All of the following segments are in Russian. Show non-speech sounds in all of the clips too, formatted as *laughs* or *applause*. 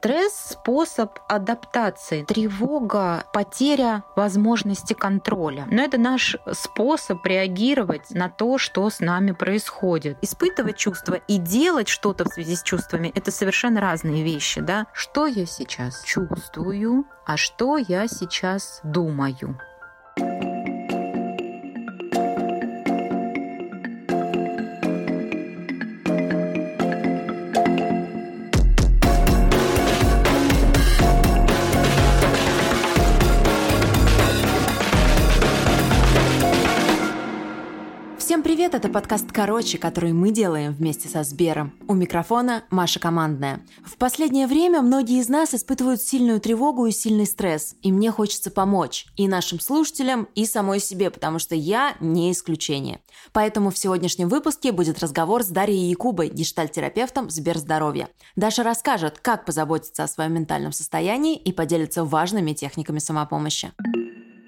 Стресс – способ адаптации. Тревога – потеря возможности контроля. Но это наш способ реагировать на то, что с нами происходит. Испытывать чувства и делать что-то в связи с чувствами – это совершенно разные вещи. Да? Что я сейчас чувствую, а что я сейчас думаю. Привет! Это подкаст «Короче», который мы делаем вместе со Сбером. У микрофона Маша Командная. В последнее время многие из нас испытывают сильную тревогу и сильный стресс, и мне хочется помочь и нашим слушателям, и самой себе, потому что я не исключение. Поэтому в сегодняшнем выпуске будет разговор с Дарьей Якубой, гештальтерапевтом Сберздоровья. Даша расскажет, как позаботиться о своем ментальном состоянии и поделится важными техниками самопомощи.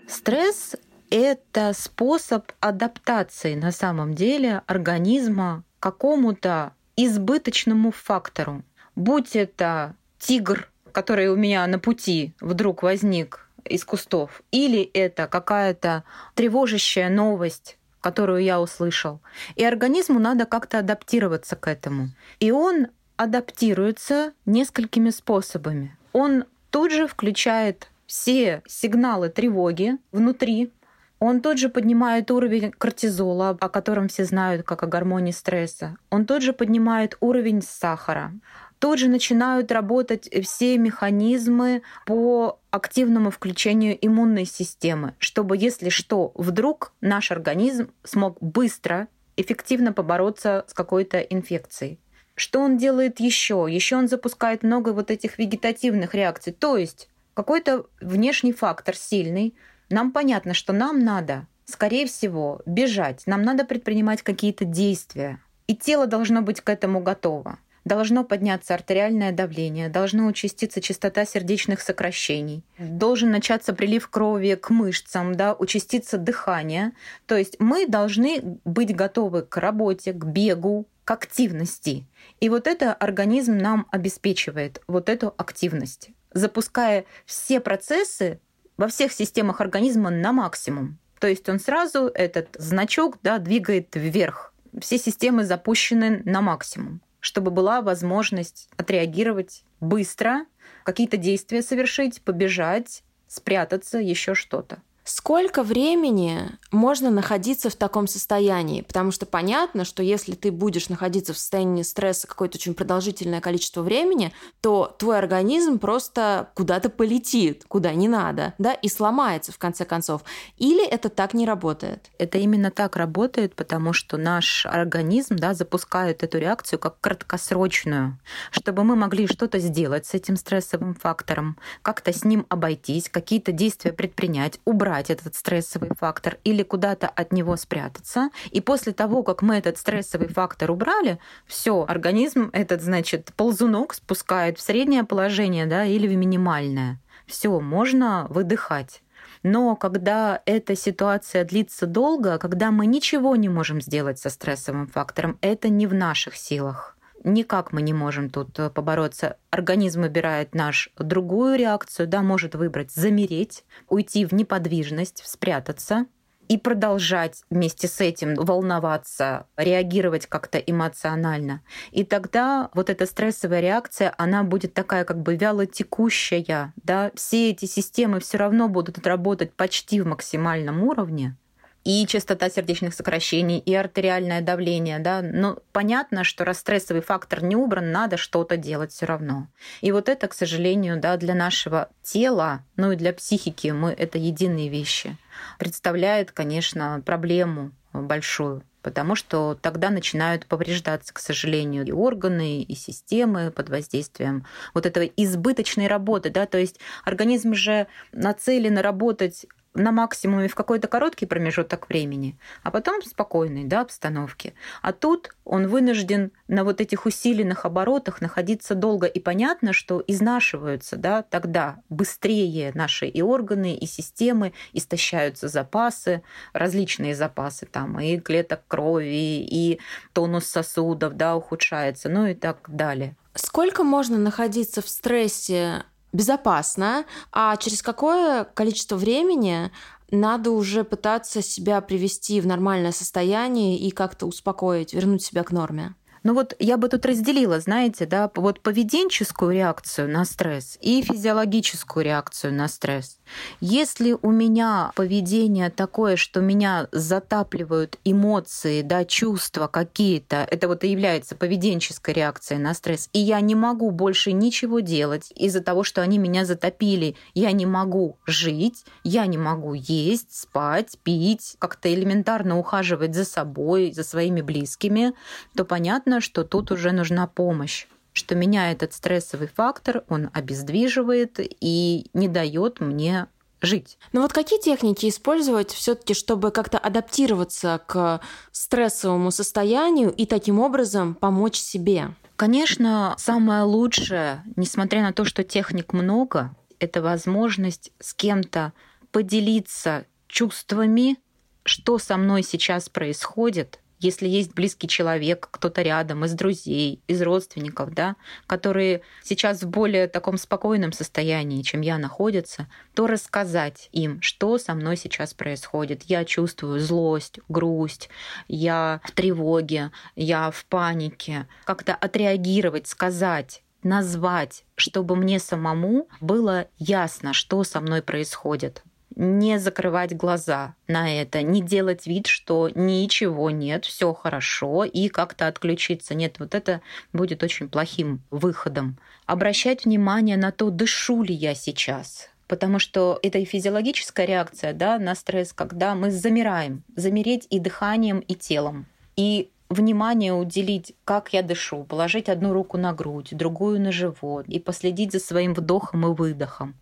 Стресс это способ адаптации на самом деле организма к какому-то избыточному фактору. Будь это тигр, который у меня на пути вдруг возник из кустов, или это какая-то тревожащая новость, которую я услышал. И организму надо как-то адаптироваться к этому. И он адаптируется несколькими способами. Он тут же включает все сигналы тревоги внутри он тут же поднимает уровень кортизола, о котором все знают как о гормоне стресса. Он тут же поднимает уровень сахара. Тут же начинают работать все механизмы по активному включению иммунной системы, чтобы, если что, вдруг наш организм смог быстро, эффективно побороться с какой-то инфекцией. Что он делает еще? Еще он запускает много вот этих вегетативных реакций. То есть какой-то внешний фактор сильный нам понятно, что нам надо, скорее всего, бежать, нам надо предпринимать какие-то действия. И тело должно быть к этому готово. Должно подняться артериальное давление, должно участиться частота сердечных сокращений, должен начаться прилив крови к мышцам, да, участиться дыхание. То есть мы должны быть готовы к работе, к бегу, к активности. И вот это организм нам обеспечивает, вот эту активность, запуская все процессы во всех системах организма на максимум. То есть он сразу этот значок да, двигает вверх. Все системы запущены на максимум, чтобы была возможность отреагировать быстро, какие-то действия совершить, побежать, спрятаться, еще что-то. Сколько времени можно находиться в таком состоянии? Потому что понятно, что если ты будешь находиться в состоянии стресса какое-то очень продолжительное количество времени, то твой организм просто куда-то полетит, куда не надо, да, и сломается в конце концов. Или это так не работает? Это именно так работает, потому что наш организм да, запускает эту реакцию как краткосрочную, чтобы мы могли что-то сделать с этим стрессовым фактором, как-то с ним обойтись, какие-то действия предпринять, убрать убрать этот стрессовый фактор или куда-то от него спрятаться. И после того, как мы этот стрессовый фактор убрали, все, организм этот, значит, ползунок спускает в среднее положение да, или в минимальное. Все, можно выдыхать. Но когда эта ситуация длится долго, когда мы ничего не можем сделать со стрессовым фактором, это не в наших силах никак мы не можем тут э, побороться. Организм выбирает наш другую реакцию, да, может выбрать замереть, уйти в неподвижность, спрятаться и продолжать вместе с этим волноваться, реагировать как-то эмоционально. И тогда вот эта стрессовая реакция, она будет такая как бы вяло текущая, да, все эти системы все равно будут работать почти в максимальном уровне, и частота сердечных сокращений, и артериальное давление, да, но понятно, что раз стрессовый фактор не убран, надо что-то делать все равно. И вот это, к сожалению, да, для нашего тела, ну и для психики мы это единые вещи, представляет, конечно, проблему большую потому что тогда начинают повреждаться, к сожалению, и органы, и системы под воздействием вот этого избыточной работы, да, то есть организм же нацелен работать на максимуме в какой-то короткий промежуток времени, а потом в спокойной да, обстановке. А тут он вынужден на вот этих усиленных оборотах находиться долго. И понятно, что изнашиваются да, тогда быстрее наши и органы, и системы, истощаются запасы, различные запасы, там и клеток крови, и тонус сосудов да, ухудшается, ну и так далее. Сколько можно находиться в стрессе безопасно, а через какое количество времени надо уже пытаться себя привести в нормальное состояние и как-то успокоить, вернуть себя к норме? Ну вот я бы тут разделила, знаете, да, вот поведенческую реакцию на стресс и физиологическую реакцию на стресс. Если у меня поведение такое, что меня затапливают эмоции, да, чувства какие-то, это вот и является поведенческой реакцией на стресс, и я не могу больше ничего делать из-за того, что они меня затопили, я не могу жить, я не могу есть, спать, пить, как-то элементарно ухаживать за собой, за своими близкими, то понятно, что тут уже нужна помощь что меня этот стрессовый фактор, он обездвиживает и не дает мне жить. Но вот какие техники использовать все-таки, чтобы как-то адаптироваться к стрессовому состоянию и таким образом помочь себе? Конечно, самое лучшее, несмотря на то, что техник много, это возможность с кем-то поделиться чувствами, что со мной сейчас происходит, если есть близкий человек, кто-то рядом, из друзей, из родственников, да, которые сейчас в более таком спокойном состоянии, чем я, находятся, то рассказать им, что со мной сейчас происходит. Я чувствую злость, грусть, я в тревоге, я в панике. Как-то отреагировать, сказать, назвать, чтобы мне самому было ясно, что со мной происходит не закрывать глаза на это, не делать вид, что ничего нет, все хорошо, и как-то отключиться. Нет, вот это будет очень плохим выходом. Обращать внимание на то, дышу ли я сейчас, потому что это и физиологическая реакция да, на стресс, когда мы замираем, замереть и дыханием, и телом. И внимание уделить, как я дышу, положить одну руку на грудь, другую на живот и последить за своим вдохом и выдохом,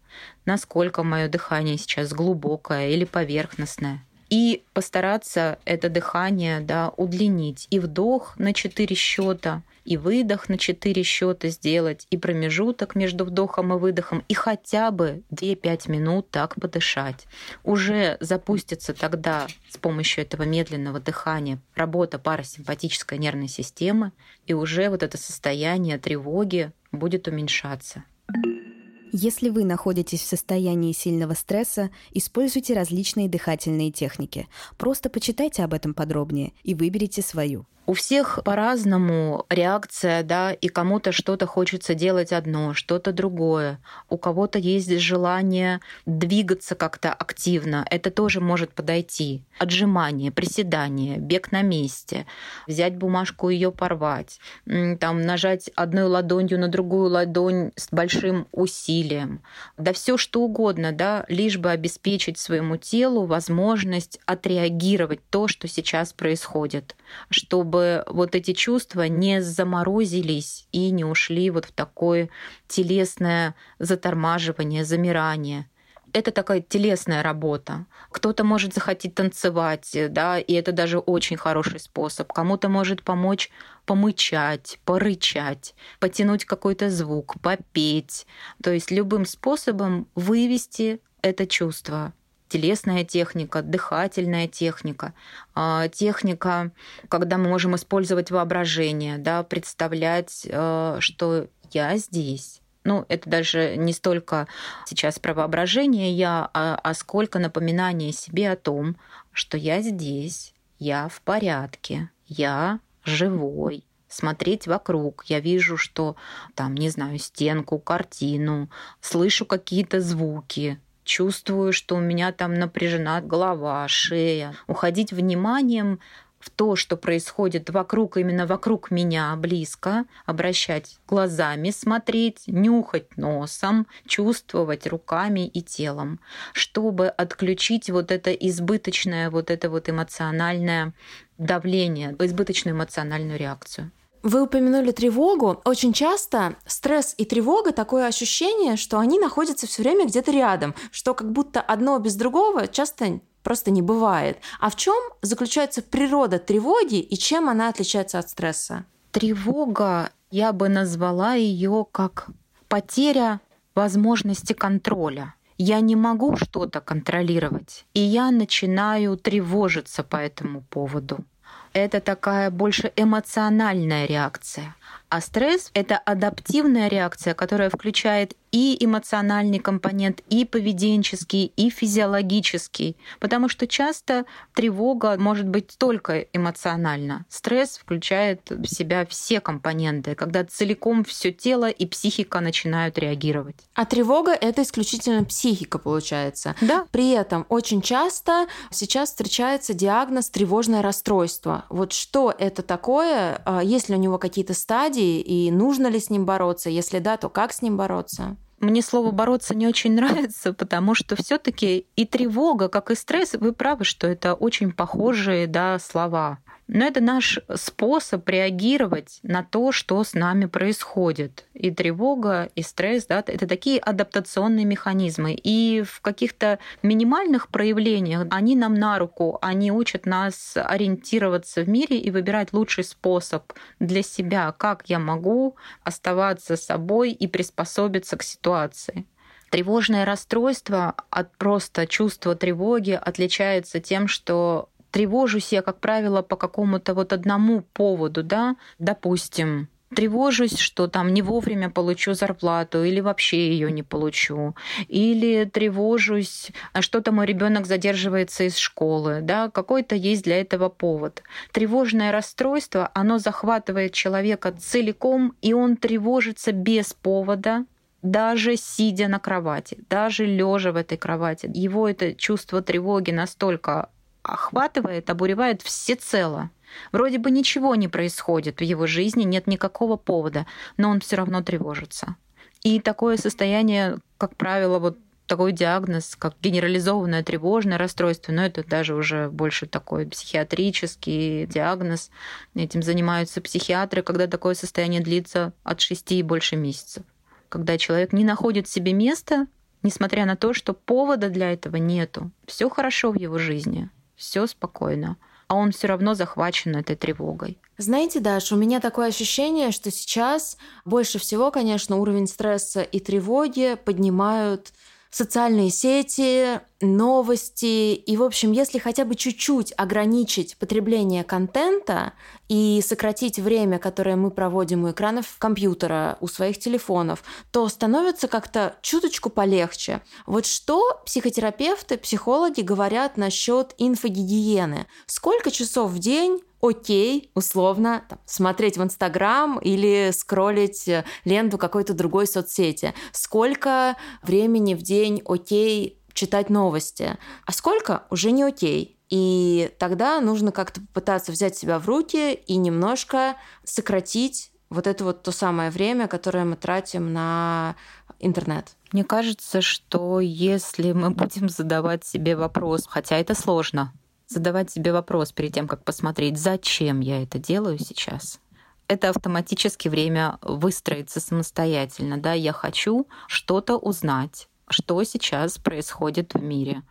насколько мое дыхание сейчас глубокое или поверхностное. И постараться это дыхание да, удлинить. И вдох на 4 счета, и выдох на 4 счета сделать, и промежуток между вдохом и выдохом, и хотя бы 2-5 минут так подышать. Уже запустится тогда с помощью этого медленного дыхания работа парасимпатической нервной системы, и уже вот это состояние тревоги будет уменьшаться. Если вы находитесь в состоянии сильного стресса, используйте различные дыхательные техники. Просто почитайте об этом подробнее и выберите свою. У всех по-разному реакция, да, и кому-то что-то хочется делать одно, что-то другое. У кого-то есть желание двигаться как-то активно. Это тоже может подойти. Отжимание, приседание, бег на месте, взять бумажку и ее порвать, там нажать одной ладонью на другую ладонь с большим усилием. Да все что угодно, да, лишь бы обеспечить своему телу возможность отреагировать то, что сейчас происходит, чтобы чтобы вот эти чувства не заморозились и не ушли вот в такое телесное затормаживание, замирание это такая телесная работа. Кто-то может захотеть танцевать, да, и это даже очень хороший способ. Кому-то может помочь помычать, порычать, потянуть какой-то звук, попеть. То есть любым способом вывести это чувство телесная техника, дыхательная техника, а, техника, когда мы можем использовать воображение, да, представлять, э, что я здесь. Ну, это даже не столько сейчас про воображение я, а, а сколько напоминание себе о том, что я здесь, я в порядке, я живой, смотреть вокруг. Я вижу, что там, не знаю, стенку, картину, слышу какие-то звуки, чувствую, что у меня там напряжена голова, шея. Уходить вниманием в то, что происходит вокруг, именно вокруг меня, близко, обращать глазами, смотреть, нюхать носом, чувствовать руками и телом, чтобы отключить вот это избыточное, вот это вот эмоциональное давление, избыточную эмоциональную реакцию. Вы упомянули тревогу. Очень часто стресс и тревога такое ощущение, что они находятся все время где-то рядом, что как будто одно без другого часто просто не бывает. А в чем заключается природа тревоги и чем она отличается от стресса? Тревога, я бы назвала ее как потеря возможности контроля. Я не могу что-то контролировать, и я начинаю тревожиться по этому поводу это такая больше эмоциональная реакция. А стресс — это адаптивная реакция, которая включает и эмоциональный компонент, и поведенческий, и физиологический. Потому что часто тревога может быть только эмоциональна. Стресс включает в себя все компоненты, когда целиком все тело и психика начинают реагировать. А тревога — это исключительно психика, получается. Да. При этом очень часто сейчас встречается диагноз тревожное расстройство. Вот что это такое? А есть ли у него какие-то стадии, и нужно ли с ним бороться? Если да, то как с ним бороться? Мне слово бороться не очень *laughs* нравится, потому что все-таки и тревога, как и стресс, вы правы, что это очень похожие да, слова. Но это наш способ реагировать на то, что с нами происходит. И тревога, и стресс, да, это такие адаптационные механизмы. И в каких-то минимальных проявлениях они нам на руку, они учат нас ориентироваться в мире и выбирать лучший способ для себя, как я могу оставаться собой и приспособиться к ситуации. Тревожное расстройство от просто чувства тревоги отличается тем, что тревожусь я, как правило, по какому-то вот одному поводу, да, допустим, тревожусь, что там не вовремя получу зарплату или вообще ее не получу, или тревожусь, а что-то мой ребенок задерживается из школы, да, какой-то есть для этого повод. Тревожное расстройство, оно захватывает человека целиком, и он тревожится без повода, даже сидя на кровати, даже лежа в этой кровати. Его это чувство тревоги настолько охватывает, обуревает всецело. Вроде бы ничего не происходит в его жизни, нет никакого повода, но он все равно тревожится. И такое состояние, как правило, вот такой диагноз, как генерализованное тревожное расстройство, но это даже уже больше такой психиатрический диагноз. Этим занимаются психиатры, когда такое состояние длится от 6 и больше месяцев. Когда человек не находит себе места, несмотря на то, что повода для этого нету. Все хорошо в его жизни, все спокойно, а он все равно захвачен этой тревогой. Знаете, Даша, у меня такое ощущение, что сейчас больше всего, конечно, уровень стресса и тревоги поднимают социальные сети, новости. И, в общем, если хотя бы чуть-чуть ограничить потребление контента и сократить время, которое мы проводим у экранов компьютера, у своих телефонов, то становится как-то чуточку полегче. Вот что психотерапевты, психологи говорят насчет инфогигиены? Сколько часов в день окей, условно, там, смотреть в Инстаграм или скроллить э, ленту какой-то другой соцсети. Сколько времени в день окей читать новости, а сколько уже не окей. И тогда нужно как-то попытаться взять себя в руки и немножко сократить вот это вот то самое время, которое мы тратим на интернет. Мне кажется, что если мы будем задавать себе вопрос, хотя это сложно, задавать себе вопрос перед тем, как посмотреть, зачем я это делаю сейчас. Это автоматически время выстроится самостоятельно. Да? Я хочу что-то узнать, что сейчас происходит в мире.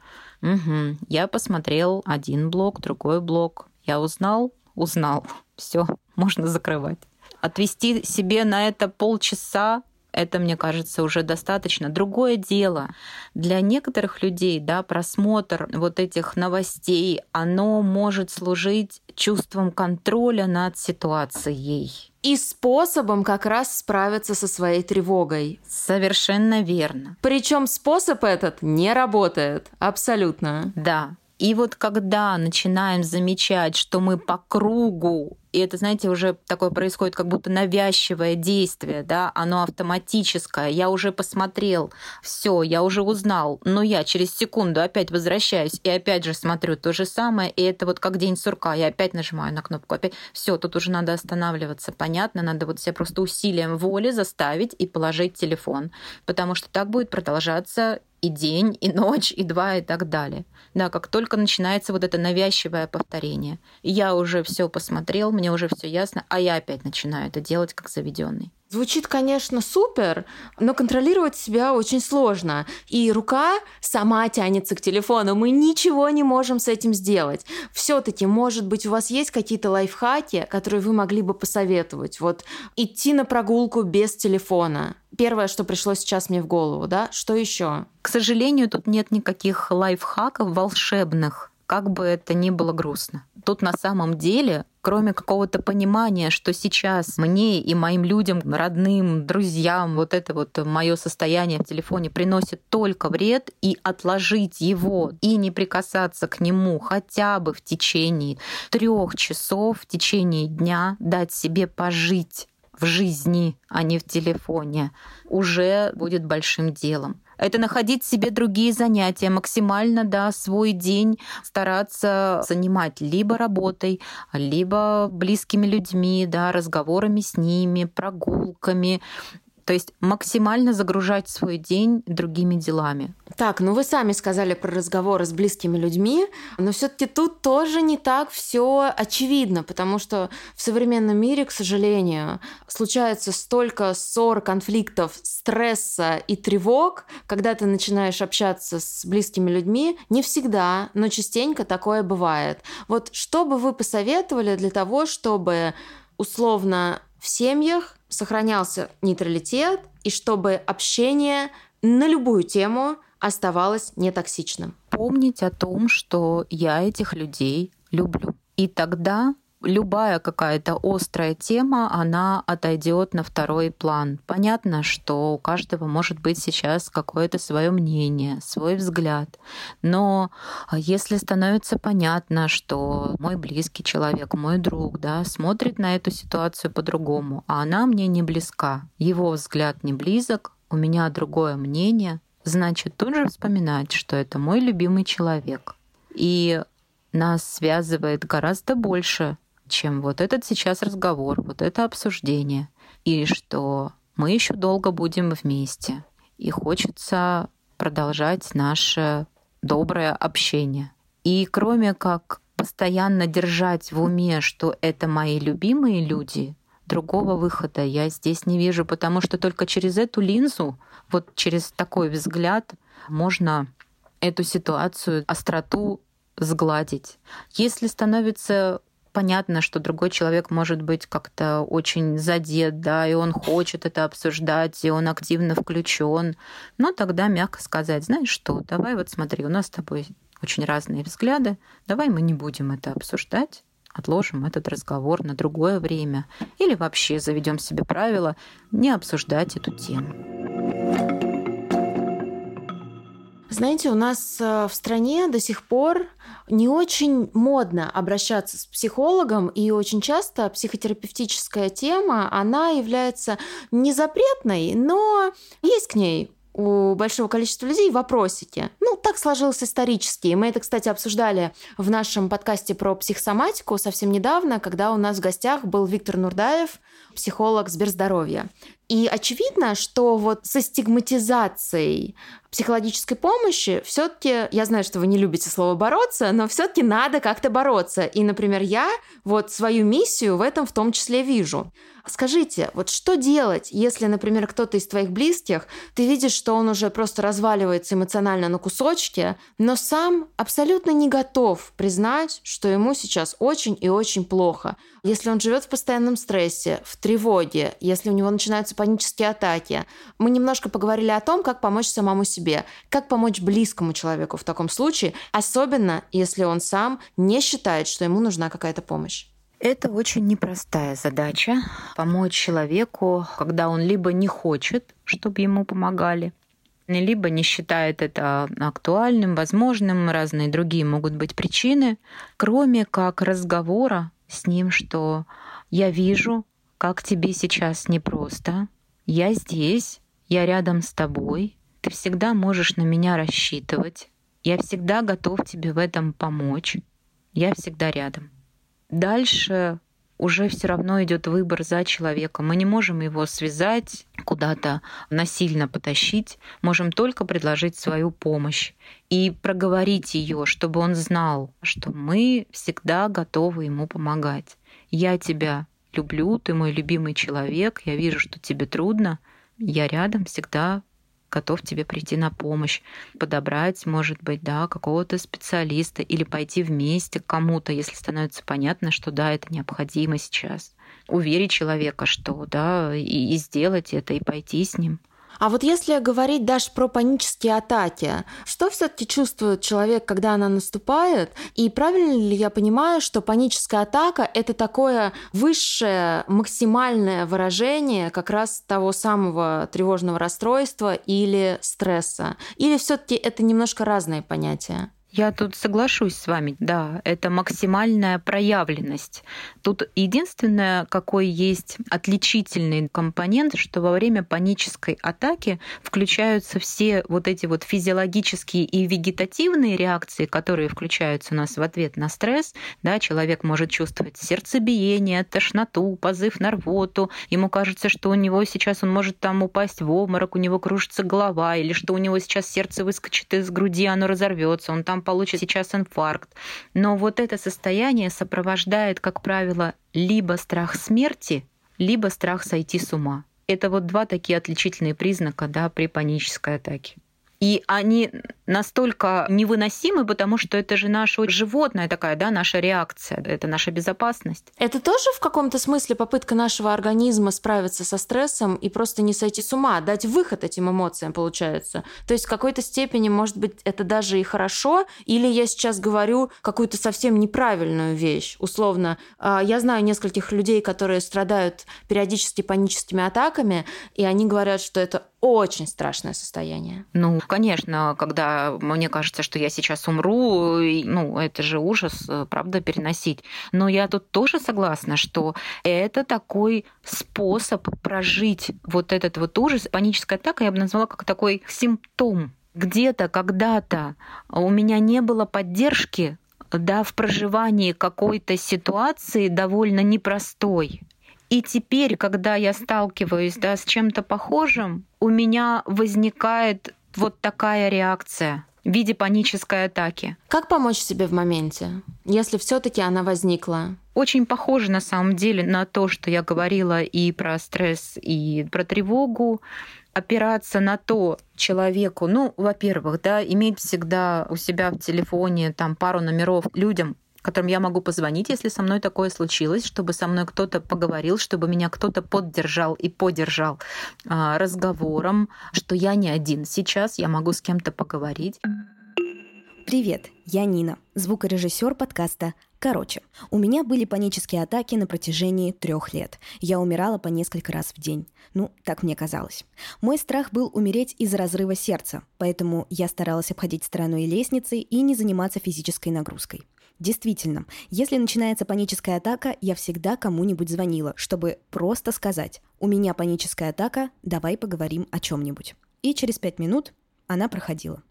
Угу. Я посмотрел один блок, другой блок. Я узнал, узнал. *laughs* Все, можно закрывать. Отвести себе на это полчаса это, мне кажется, уже достаточно. Другое дело, для некоторых людей да, просмотр вот этих новостей, оно может служить чувством контроля над ситуацией. И способом как раз справиться со своей тревогой. Совершенно верно. Причем способ этот не работает. Абсолютно. Да. И вот когда начинаем замечать, что мы по кругу и это, знаете, уже такое происходит как будто навязчивое действие, да, оно автоматическое. Я уже посмотрел, все, я уже узнал, но я через секунду опять возвращаюсь и опять же смотрю то же самое, и это вот как день сурка, я опять нажимаю на кнопку, опять все, тут уже надо останавливаться, понятно, надо вот себя просто усилием воли заставить и положить телефон, потому что так будет продолжаться и день, и ночь, и два, и так далее. Да, как только начинается вот это навязчивое повторение. Я уже все посмотрел, мне уже все ясно, а я опять начинаю это делать как заведенный. Звучит, конечно, супер, но контролировать себя очень сложно. И рука сама тянется к телефону. Мы ничего не можем с этим сделать. Все-таки, может быть, у вас есть какие-то лайфхаки, которые вы могли бы посоветовать? Вот идти на прогулку без телефона. Первое, что пришло сейчас мне в голову, да? Что еще? К сожалению, тут нет никаких лайфхаков волшебных как бы это ни было грустно. Тут на самом деле кроме какого-то понимания, что сейчас мне и моим людям, родным, друзьям, вот это вот мое состояние в телефоне приносит только вред, и отложить его и не прикасаться к нему хотя бы в течение трех часов, в течение дня, дать себе пожить в жизни, а не в телефоне, уже будет большим делом это находить себе другие занятия, максимально да, свой день стараться занимать либо работой, либо близкими людьми, да, разговорами с ними, прогулками, то есть максимально загружать свой день другими делами. Так, ну вы сами сказали про разговоры с близкими людьми, но все-таки тут тоже не так все очевидно, потому что в современном мире, к сожалению, случается столько ссор, конфликтов, стресса и тревог, когда ты начинаешь общаться с близкими людьми, не всегда, но частенько такое бывает. Вот что бы вы посоветовали для того, чтобы условно в семьях сохранялся нейтралитет и чтобы общение на любую тему оставалось нетоксичным. Помнить о том, что я этих людей люблю. И тогда любая какая-то острая тема, она отойдет на второй план. Понятно, что у каждого может быть сейчас какое-то свое мнение, свой взгляд. Но если становится понятно, что мой близкий человек, мой друг, да, смотрит на эту ситуацию по-другому, а она мне не близка, его взгляд не близок, у меня другое мнение, значит тут же вспоминать, что это мой любимый человек. И нас связывает гораздо больше, чем вот этот сейчас разговор, вот это обсуждение, и что мы еще долго будем вместе. И хочется продолжать наше доброе общение. И кроме как постоянно держать в уме, что это мои любимые люди, другого выхода я здесь не вижу, потому что только через эту линзу, вот через такой взгляд можно эту ситуацию, остроту сгладить. Если становится понятно, что другой человек может быть как-то очень задет, да, и он хочет это обсуждать, и он активно включен. Но тогда мягко сказать, знаешь что, давай вот смотри, у нас с тобой очень разные взгляды, давай мы не будем это обсуждать, отложим этот разговор на другое время или вообще заведем себе правило не обсуждать эту тему. Знаете, у нас э, в стране до сих пор не очень модно обращаться с психологом, и очень часто психотерапевтическая тема, она является не запретной, но есть к ней у большого количества людей вопросики. Ну, так сложилось исторически. Мы это, кстати, обсуждали в нашем подкасте про психосоматику совсем недавно, когда у нас в гостях был Виктор Нурдаев, психолог Сберздоровья. И очевидно, что вот со стигматизацией психологической помощи все-таки, я знаю, что вы не любите слово бороться, но все-таки надо как-то бороться. И, например, я вот свою миссию в этом в том числе вижу. Скажите, вот что делать, если, например, кто-то из твоих близких, ты видишь, что он уже просто разваливается эмоционально на кусочки, но сам абсолютно не готов признать, что ему сейчас очень и очень плохо. Если он живет в постоянном стрессе, в тревоге, если у него начинаются панические атаки. Мы немножко поговорили о том, как помочь самому себе, как помочь близкому человеку в таком случае, особенно если он сам не считает, что ему нужна какая-то помощь. Это очень непростая задача — помочь человеку, когда он либо не хочет, чтобы ему помогали, либо не считает это актуальным, возможным, разные другие могут быть причины, кроме как разговора с ним, что я вижу, как тебе сейчас непросто, я здесь, я рядом с тобой, ты всегда можешь на меня рассчитывать, я всегда готов тебе в этом помочь, я всегда рядом. Дальше уже все равно идет выбор за человеком. Мы не можем его связать, куда-то насильно потащить, можем только предложить свою помощь и проговорить ее, чтобы он знал, что мы всегда готовы ему помогать. Я тебя люблю, ты мой любимый человек, я вижу, что тебе трудно, я рядом всегда готов тебе прийти на помощь, подобрать, может быть, да, какого-то специалиста или пойти вместе к кому-то, если становится понятно, что да, это необходимо сейчас. Уверить человека, что да, и, и сделать это, и пойти с ним. А вот если говорить даже про панические атаки, что все-таки чувствует человек, когда она наступает? И правильно ли я понимаю, что паническая атака это такое высшее, максимальное выражение как раз того самого тревожного расстройства или стресса? Или все-таки это немножко разные понятия? Я тут соглашусь с вами, да, это максимальная проявленность. Тут единственное, какой есть отличительный компонент, что во время панической атаки включаются все вот эти вот физиологические и вегетативные реакции, которые включаются у нас в ответ на стресс. Да, человек может чувствовать сердцебиение, тошноту, позыв на рвоту. Ему кажется, что у него сейчас он может там упасть в обморок, у него кружится голова, или что у него сейчас сердце выскочит из груди, оно разорвется, он там получит сейчас инфаркт. Но вот это состояние сопровождает, как правило, либо страх смерти, либо страх сойти с ума. Это вот два такие отличительные признака да, при панической атаке. И они настолько невыносимы, потому что это же наша животная такая, да, наша реакция, это наша безопасность. Это тоже в каком-то смысле попытка нашего организма справиться со стрессом и просто не сойти с ума, дать выход этим эмоциям, получается. То есть в какой-то степени, может быть, это даже и хорошо, или я сейчас говорю какую-то совсем неправильную вещь. Условно, а, я знаю нескольких людей, которые страдают периодически паническими атаками, и они говорят, что это очень страшное состояние. Ну, конечно, когда мне кажется, что я сейчас умру, ну, это же ужас, э, правда, переносить. Но я тут тоже согласна, что это такой способ прожить вот этот вот ужас. Паническая атака я бы назвала как такой симптом. Где-то, когда-то у меня не было поддержки да, в проживании какой-то ситуации довольно непростой. И теперь, когда я сталкиваюсь да, с чем-то похожим, у меня возникает вот такая реакция в виде панической атаки. Как помочь себе в моменте, если все-таки она возникла? Очень похоже на самом деле на то, что я говорила и про стресс, и про тревогу опираться на то человеку, ну, во-первых, да, иметь всегда у себя в телефоне там пару номеров людям, которым я могу позвонить, если со мной такое случилось, чтобы со мной кто-то поговорил, чтобы меня кто-то поддержал и поддержал а, разговором, что я не один сейчас, я могу с кем-то поговорить. Привет, я Нина, звукорежиссер подкаста Короче, у меня были панические атаки на протяжении трех лет. Я умирала по несколько раз в день. Ну, так мне казалось. Мой страх был умереть из-за разрыва сердца, поэтому я старалась обходить стороной лестницы и не заниматься физической нагрузкой. Действительно, если начинается паническая атака, я всегда кому-нибудь звонила, чтобы просто сказать «У меня паническая атака, давай поговорим о чем-нибудь». И через пять минут она проходила.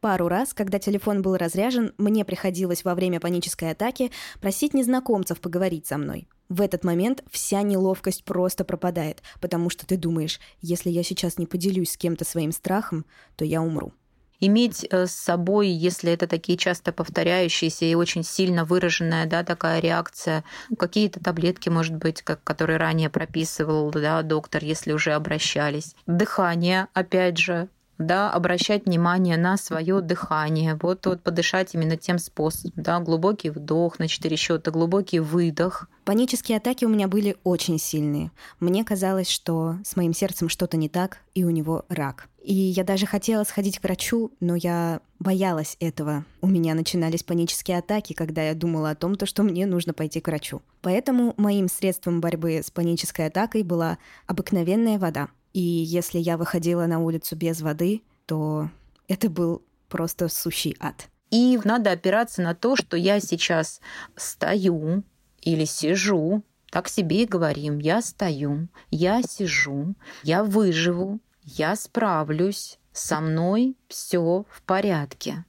Пару раз, когда телефон был разряжен, мне приходилось во время панической атаки просить незнакомцев поговорить со мной. В этот момент вся неловкость просто пропадает, потому что ты думаешь, если я сейчас не поделюсь с кем-то своим страхом, то я умру иметь э, с собой, если это такие часто повторяющиеся и очень сильно выраженная да, такая реакция, ну, какие-то таблетки, может быть, как, которые ранее прописывал да, доктор, если уже обращались. Дыхание, опять же, да, обращать внимание на свое дыхание. Вот, вот подышать именно тем способом. Да, глубокий вдох на 4 счета, глубокий выдох. Панические атаки у меня были очень сильные. Мне казалось, что с моим сердцем что-то не так, и у него рак. И я даже хотела сходить к врачу, но я боялась этого. У меня начинались панические атаки, когда я думала о том, то, что мне нужно пойти к врачу. Поэтому моим средством борьбы с панической атакой была обыкновенная вода. И если я выходила на улицу без воды, то это был просто сущий ад. И надо опираться на то, что я сейчас стою или сижу, так себе и говорим, я стою, я сижу, я выживу, я справлюсь, со мной все в порядке.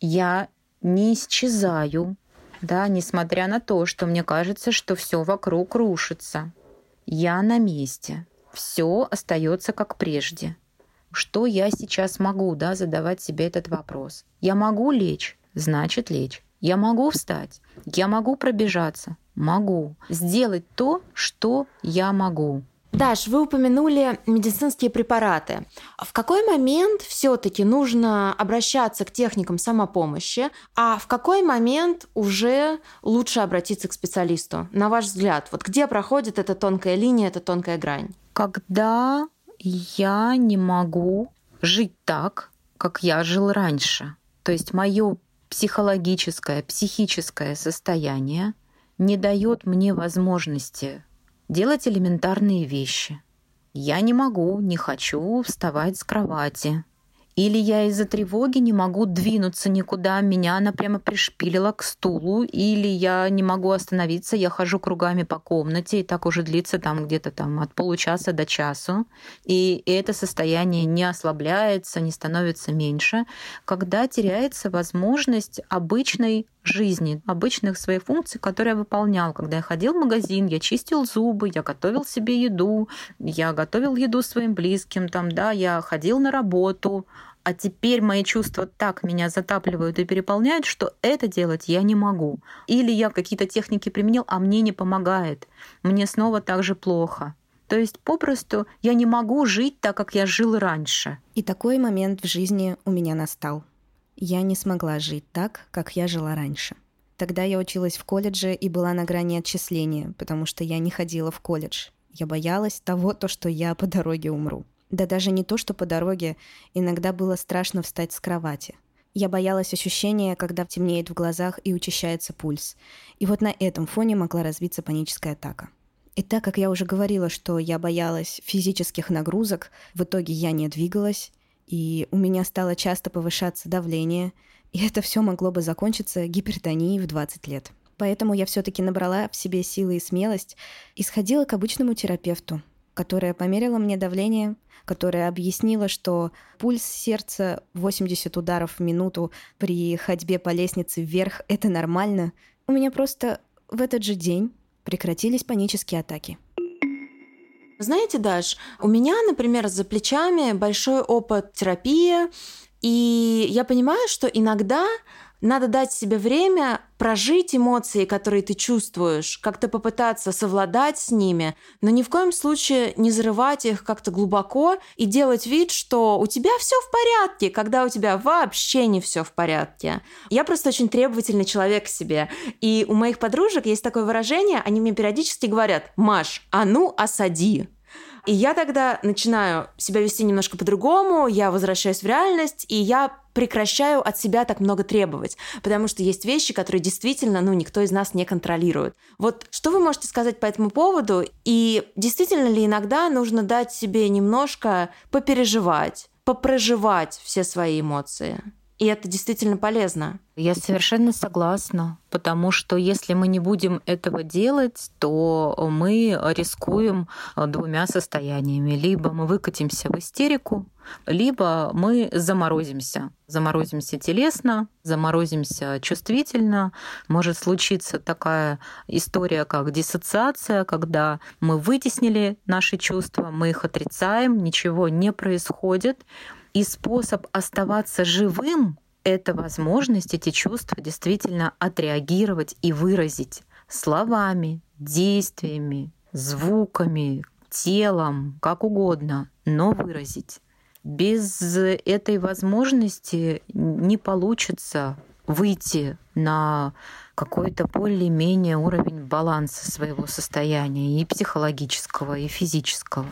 Я не исчезаю, да, несмотря на то, что мне кажется, что все вокруг рушится. Я на месте все остается как прежде. Что я сейчас могу, да, задавать себе этот вопрос? Я могу лечь, значит лечь. Я могу встать, я могу пробежаться, могу. Сделать то, что я могу. Даш, вы упомянули медицинские препараты. В какой момент все-таки нужно обращаться к техникам самопомощи, а в какой момент уже лучше обратиться к специалисту? На ваш взгляд, вот где проходит эта тонкая линия, эта тонкая грань? Когда я не могу жить так, как я жил раньше. То есть мое психологическое, психическое состояние не дает мне возможности делать элементарные вещи. Я не могу, не хочу вставать с кровати. Или я из-за тревоги не могу двинуться никуда, меня она прямо пришпилила к стулу, или я не могу остановиться, я хожу кругами по комнате, и так уже длится там где-то там от получаса до часу. И это состояние не ослабляется, не становится меньше, когда теряется возможность обычной жизни, обычных своих функций, которые я выполнял. Когда я ходил в магазин, я чистил зубы, я готовил себе еду, я готовил еду своим близким, там, да, я ходил на работу, а теперь мои чувства так меня затапливают и переполняют, что это делать я не могу. Или я какие-то техники применил, а мне не помогает. Мне снова так же плохо. То есть попросту я не могу жить так, как я жил раньше. И такой момент в жизни у меня настал. Я не смогла жить так, как я жила раньше. Тогда я училась в колледже и была на грани отчисления, потому что я не ходила в колледж. Я боялась того, то, что я по дороге умру. Да даже не то, что по дороге, иногда было страшно встать с кровати. Я боялась ощущения, когда темнеет в глазах и учащается пульс. И вот на этом фоне могла развиться паническая атака. И так как я уже говорила, что я боялась физических нагрузок, в итоге я не двигалась, и у меня стало часто повышаться давление, и это все могло бы закончиться гипертонией в 20 лет. Поэтому я все-таки набрала в себе силы и смелость и сходила к обычному терапевту, которая померила мне давление, которая объяснила, что пульс сердца 80 ударов в минуту при ходьбе по лестнице вверх — это нормально. У меня просто в этот же день прекратились панические атаки. Знаете, Даш, у меня, например, за плечами большой опыт терапии, и я понимаю, что иногда надо дать себе время прожить эмоции, которые ты чувствуешь, как-то попытаться совладать с ними, но ни в коем случае не зарывать их как-то глубоко и делать вид, что у тебя все в порядке, когда у тебя вообще не все в порядке. Я просто очень требовательный человек к себе. И у моих подружек есть такое выражение, они мне периодически говорят, Маш, а ну осади. И я тогда начинаю себя вести немножко по-другому, я возвращаюсь в реальность, и я прекращаю от себя так много требовать, потому что есть вещи, которые действительно, ну, никто из нас не контролирует. Вот что вы можете сказать по этому поводу? И действительно ли иногда нужно дать себе немножко попереживать, попроживать все свои эмоции? И это действительно полезно. Я совершенно согласна, потому что если мы не будем этого делать, то мы рискуем двумя состояниями. Либо мы выкатимся в истерику, либо мы заморозимся. Заморозимся телесно, заморозимся чувствительно. Может случиться такая история, как диссоциация, когда мы вытеснили наши чувства, мы их отрицаем, ничего не происходит. И способ оставаться живым — это возможность эти чувства действительно отреагировать и выразить словами, действиями, звуками, телом, как угодно, но выразить. Без этой возможности не получится выйти на какой-то более-менее уровень баланса своего состояния и психологического, и физического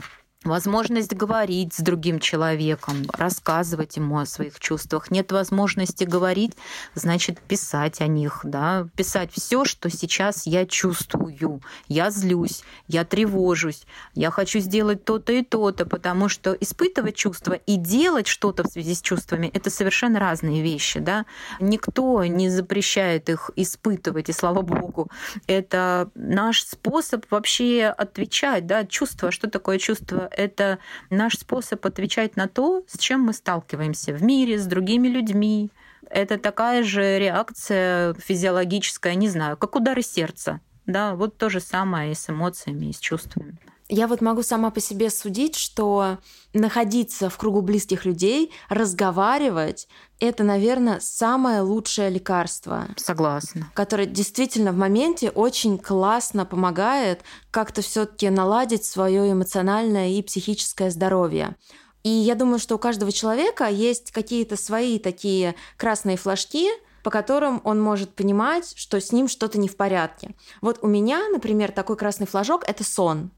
возможность говорить с другим человеком, рассказывать ему о своих чувствах. Нет возможности говорить, значит писать о них, да, писать все, что сейчас я чувствую. Я злюсь, я тревожусь, я хочу сделать то-то и то-то, потому что испытывать чувства и делать что-то в связи с чувствами это совершенно разные вещи, да. Никто не запрещает их испытывать, и слава богу, это наш способ вообще отвечать, да, чувство, что такое чувство это наш способ отвечать на то, с чем мы сталкиваемся в мире, с другими людьми. Это такая же реакция физиологическая, не знаю, как удары сердца. Да, вот то же самое и с эмоциями, и с чувствами. Я вот могу сама по себе судить, что находиться в кругу близких людей, разговаривать, это, наверное, самое лучшее лекарство. Согласна. Которое действительно в моменте очень классно помогает как-то все-таки наладить свое эмоциональное и психическое здоровье. И я думаю, что у каждого человека есть какие-то свои такие красные флажки, по которым он может понимать, что с ним что-то не в порядке. Вот у меня, например, такой красный флажок — это сон.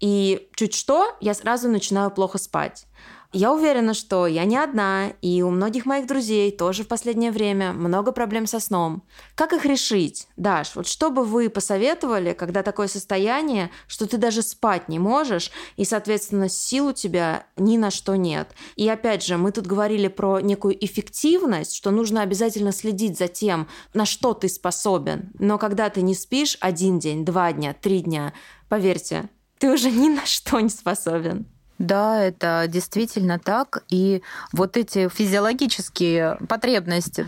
И чуть что, я сразу начинаю плохо спать. Я уверена, что я не одна, и у многих моих друзей тоже в последнее время много проблем со сном. Как их решить? Даш, вот что бы вы посоветовали, когда такое состояние, что ты даже спать не можешь, и, соответственно, сил у тебя ни на что нет? И опять же, мы тут говорили про некую эффективность, что нужно обязательно следить за тем, на что ты способен. Но когда ты не спишь один день, два дня, три дня, поверьте, ты уже ни на что не способен. Да, это действительно так. И вот эти физиологические потребности,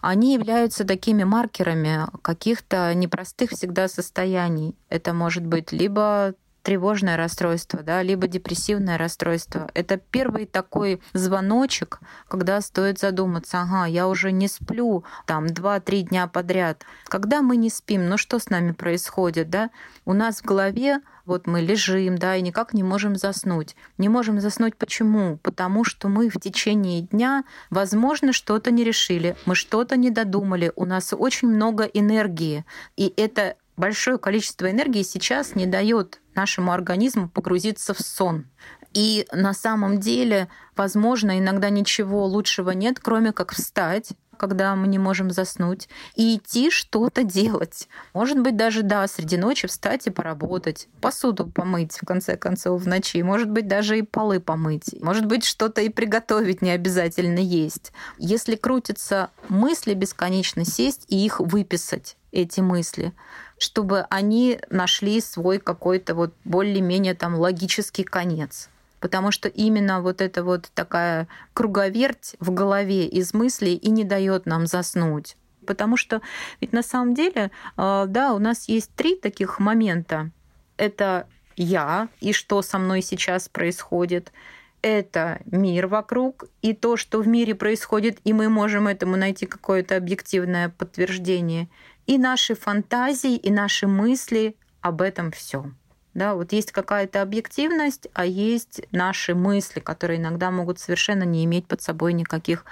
они являются такими маркерами каких-то непростых всегда состояний. Это может быть либо тревожное расстройство, да, либо депрессивное расстройство. Это первый такой звоночек, когда стоит задуматься, ага, я уже не сплю там 2-3 дня подряд. Когда мы не спим, ну что с нами происходит, да? У нас в голове вот мы лежим, да, и никак не можем заснуть. Не можем заснуть почему? Потому что мы в течение дня, возможно, что-то не решили, мы что-то не додумали, у нас очень много энергии, и это большое количество энергии сейчас не дает нашему организму погрузиться в сон. И на самом деле, возможно, иногда ничего лучшего нет, кроме как встать, когда мы не можем заснуть, и идти что-то делать. Может быть, даже, да, среди ночи встать и поработать, посуду помыть, в конце концов, в ночи, может быть, даже и полы помыть, может быть, что-то и приготовить не обязательно есть. Если крутятся мысли бесконечно, сесть и их выписать, эти мысли, чтобы они нашли свой какой-то вот более-менее там логический конец потому что именно вот эта вот такая круговерть в голове из мыслей и не дает нам заснуть. Потому что ведь на самом деле, э, да, у нас есть три таких момента. Это я и что со мной сейчас происходит. Это мир вокруг и то, что в мире происходит, и мы можем этому найти какое-то объективное подтверждение. И наши фантазии, и наши мысли об этом всем. Да, вот есть какая-то объективность, а есть наши мысли, которые иногда могут совершенно не иметь под собой никаких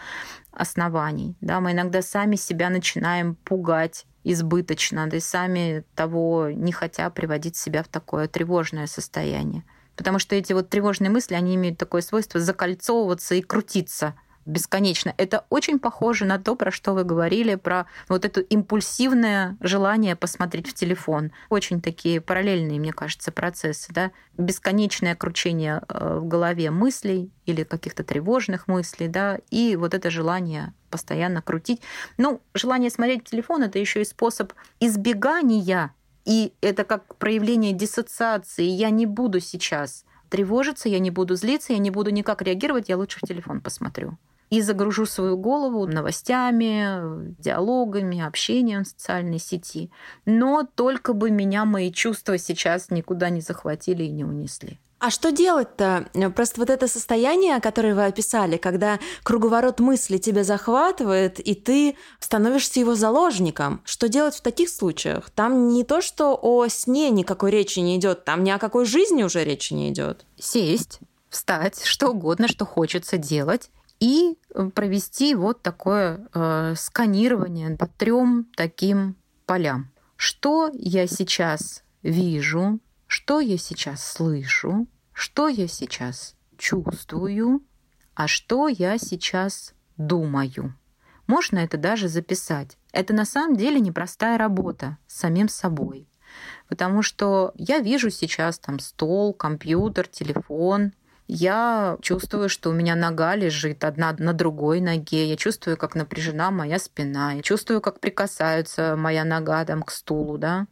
оснований. Да, мы иногда сами себя начинаем пугать избыточно, да и сами того не хотя приводить себя в такое тревожное состояние. Потому что эти вот тревожные мысли, они имеют такое свойство закольцовываться и крутиться – бесконечно. Это очень похоже на то, про что вы говорили, про вот это импульсивное желание посмотреть в телефон. Очень такие параллельные, мне кажется, процессы. Да? Бесконечное кручение э, в голове мыслей или каких-то тревожных мыслей, да, и вот это желание постоянно крутить. Ну, желание смотреть в телефон — это еще и способ избегания и это как проявление диссоциации. Я не буду сейчас тревожиться, я не буду злиться, я не буду никак реагировать, я лучше в телефон посмотрю и загружу свою голову новостями, диалогами, общением в социальной сети. Но только бы меня мои чувства сейчас никуда не захватили и не унесли. А что делать-то? Просто вот это состояние, которое вы описали, когда круговорот мысли тебя захватывает, и ты становишься его заложником. Что делать в таких случаях? Там не то, что о сне никакой речи не идет, там ни о какой жизни уже речи не идет. Сесть, встать, что угодно, что хочется делать, и э, провести вот такое э, сканирование по трем таким полям. Что я сейчас вижу, что я сейчас слышу, что я сейчас чувствую, а что я сейчас думаю. Можно это даже записать. Это на самом деле непростая работа с самим собой. Потому что я вижу сейчас там стол, компьютер, телефон, я чувствую, что у меня нога лежит одна на другой ноге. Я чувствую, как напряжена моя спина. Я чувствую, как прикасается моя нога там к стулу, да.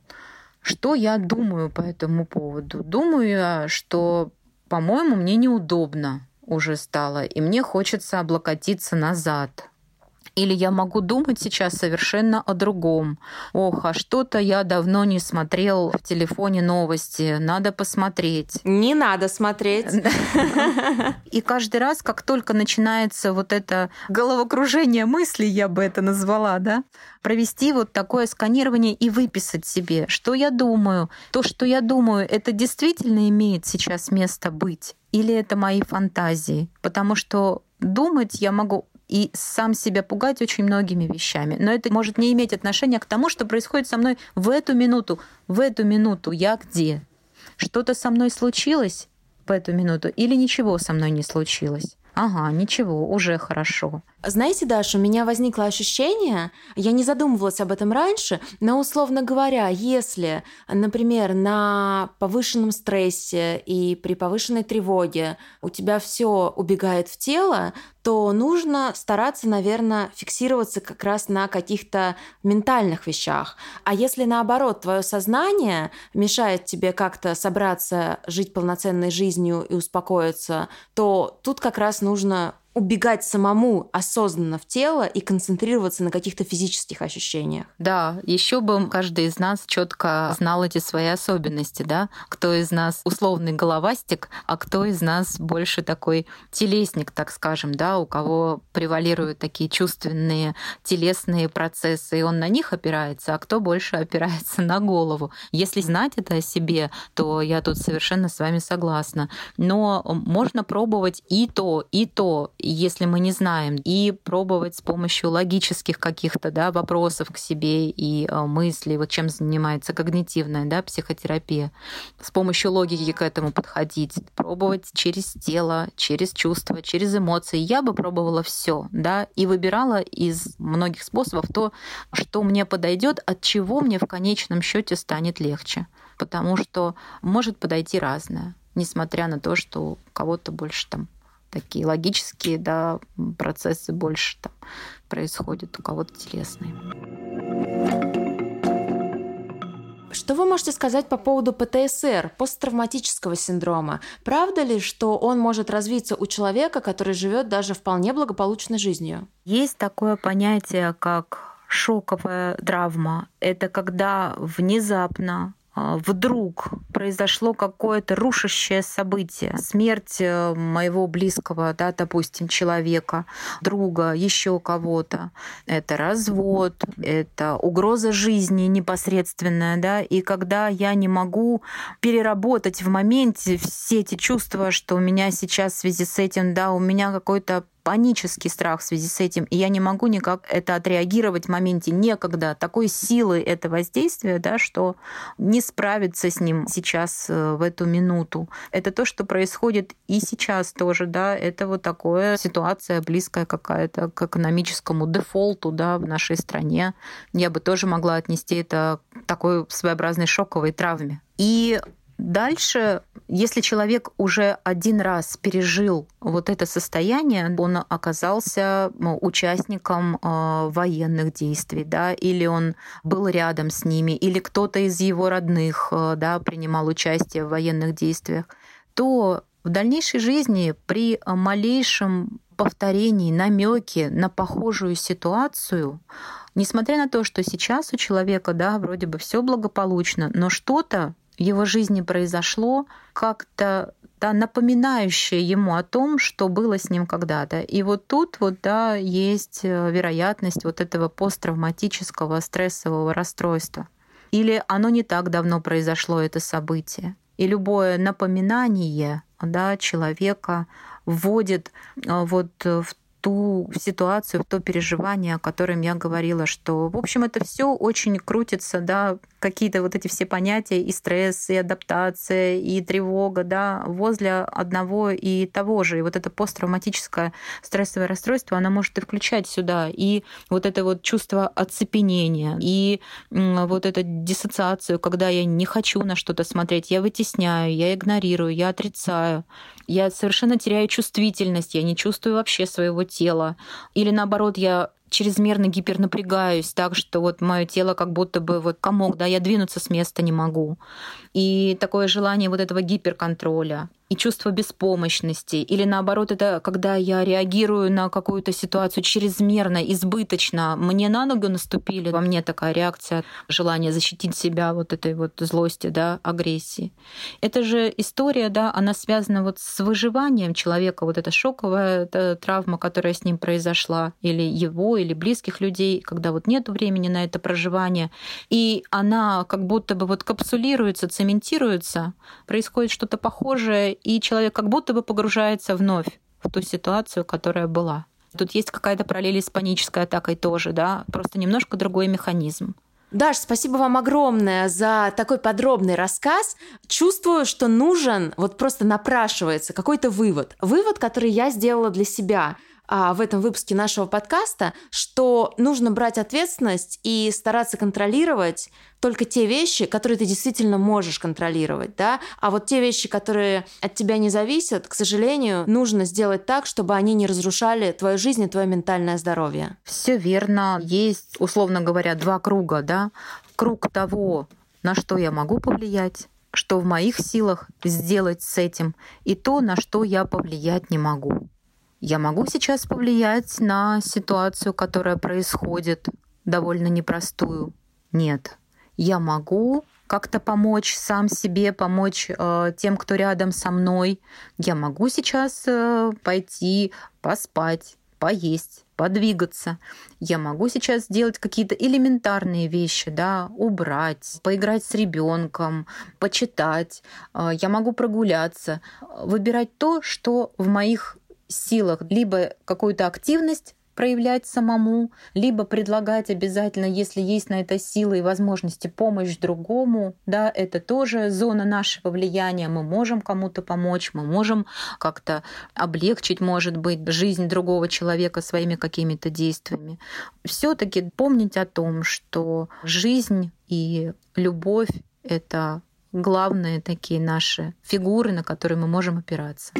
Что я думаю по этому поводу? Думаю что, по-моему, мне неудобно уже стало, и мне хочется облокотиться назад. Или я могу думать сейчас совершенно о другом. Ох, а что-то я давно не смотрел в телефоне новости. Надо посмотреть. Не надо смотреть. *laughs* И каждый раз, как только начинается вот это головокружение мыслей, я бы это назвала, да, провести вот такое сканирование и выписать себе, что я думаю. То, что я думаю, это действительно имеет сейчас место быть? Или это мои фантазии? Потому что думать я могу и сам себя пугать очень многими вещами. Но это может не иметь отношения к тому, что происходит со мной в эту минуту. В эту минуту я где? что-то со мной случилось в эту минуту или ничего со мной не случилось. Ага, ничего, уже хорошо. Знаете, Даша, у меня возникло ощущение, я не задумывалась об этом раньше, но условно говоря, если, например, на повышенном стрессе и при повышенной тревоге у тебя все убегает в тело, то нужно стараться, наверное, фиксироваться как раз на каких-то ментальных вещах. А если наоборот, твое сознание мешает тебе как-то собраться, жить полноценной жизнью и успокоиться, то тут как раз нужно убегать самому осознанно в тело и концентрироваться на каких-то физических ощущениях. Да, еще бы каждый из нас четко знал эти свои особенности, да, кто из нас условный головастик, а кто из нас больше такой телесник, так скажем, да, у кого превалируют такие чувственные телесные процессы, и он на них опирается, а кто больше опирается на голову. Если знать это о себе, то я тут совершенно с вами согласна. Но можно пробовать и то, и то, если мы не знаем, и пробовать с помощью логических каких-то да, вопросов к себе и э, мыслей, вот чем занимается когнитивная да, психотерапия, с помощью логики к этому подходить, пробовать через тело, через чувства, через эмоции. Я бы пробовала все, да, и выбирала из многих способов то, что мне подойдет, от чего мне в конечном счете станет легче. Потому что может подойти разное, несмотря на то, что кого-то больше там такие логические да, процессы больше там происходят, у кого-то телесные. Что вы можете сказать по поводу ПТСР, посттравматического синдрома? Правда ли, что он может развиться у человека, который живет даже вполне благополучной жизнью? Есть такое понятие, как шоковая травма. Это когда внезапно вдруг произошло какое-то рушащее событие, смерть э, моего близкого, да, допустим, человека, друга, еще кого-то, это развод, это угроза жизни непосредственная, да, и когда я не могу переработать в моменте все эти чувства, что у меня сейчас в связи с этим, да, у меня какой-то панический страх в связи с этим, и я не могу никак это отреагировать в моменте некогда. Такой силы это воздействие, да, что не справиться с ним сейчас э, в эту минуту. Это то, что происходит и сейчас тоже, да, это вот такая ситуация близкая какая-то к экономическому дефолту, да, в нашей стране. Я бы тоже могла отнести это к такой своеобразной шоковой травме. И Дальше, если человек уже один раз пережил вот это состояние, он оказался участником э, военных действий, да, или он был рядом с ними, или кто-то из его родных э, да, принимал участие в военных действиях, то в дальнейшей жизни при малейшем повторении, намеке на похожую ситуацию, несмотря на то, что сейчас у человека, да, вроде бы все благополучно, но что-то в его жизни произошло, как-то да, напоминающее ему о том, что было с ним когда-то. И вот тут вот, да, есть э, вероятность вот этого посттравматического стрессового расстройства. Или оно не так давно произошло, это событие. И любое напоминание да, человека вводит э, вот в ту ситуацию, в то переживание, о котором я говорила, что, в общем, это все очень крутится, да, какие-то вот эти все понятия и стресс, и адаптация, и тревога, да, возле одного и того же. И вот это посттравматическое стрессовое расстройство, оно может и включать сюда и вот это вот чувство оцепенения, и вот эту диссоциацию, когда я не хочу на что-то смотреть, я вытесняю, я игнорирую, я отрицаю, я совершенно теряю чувствительность, я не чувствую вообще своего тела. Или наоборот, я чрезмерно гипернапрягаюсь, так что вот мое тело как будто бы вот комок, да, я двинуться с места не могу. И такое желание вот этого гиперконтроля и чувство беспомощности. Или наоборот, это когда я реагирую на какую-то ситуацию чрезмерно, избыточно. Мне на ногу наступили, во мне такая реакция, желание защитить себя вот этой вот злости, да, агрессии. Это же история, да, она связана вот с выживанием человека, вот эта шоковая эта травма, которая с ним произошла, или его, или близких людей, когда вот нет времени на это проживание, и она как будто бы вот капсулируется, цементируется, происходит что-то похожее, и человек как будто бы погружается вновь в ту ситуацию, которая была. Тут есть какая-то параллель с панической атакой тоже, да, просто немножко другой механизм. Даш, спасибо вам огромное за такой подробный рассказ. Чувствую, что нужен, вот просто напрашивается какой-то вывод. Вывод, который я сделала для себя а, в этом выпуске нашего подкаста, что нужно брать ответственность и стараться контролировать только те вещи, которые ты действительно можешь контролировать, да, а вот те вещи, которые от тебя не зависят, к сожалению, нужно сделать так, чтобы они не разрушали твою жизнь и твое ментальное здоровье. Все верно. Есть, условно говоря, два круга, да. Круг того, на что я могу повлиять, что в моих силах сделать с этим, и то, на что я повлиять не могу. Я могу сейчас повлиять на ситуацию, которая происходит, довольно непростую? Нет. Я могу как-то помочь сам себе, помочь э, тем, кто рядом со мной. Я могу сейчас э, пойти поспать, поесть, подвигаться. Я могу сейчас сделать какие-то элементарные вещи, да, убрать, поиграть с ребенком, почитать. Э, я могу прогуляться, выбирать то, что в моих силах либо какую-то активность проявлять самому, либо предлагать обязательно, если есть на это силы и возможности, помощь другому. Да, это тоже зона нашего влияния. Мы можем кому-то помочь, мы можем как-то облегчить, может быть, жизнь другого человека своими какими-то действиями. Все-таки помнить о том, что жизнь и любовь — это главные такие наши фигуры, на которые мы можем опираться.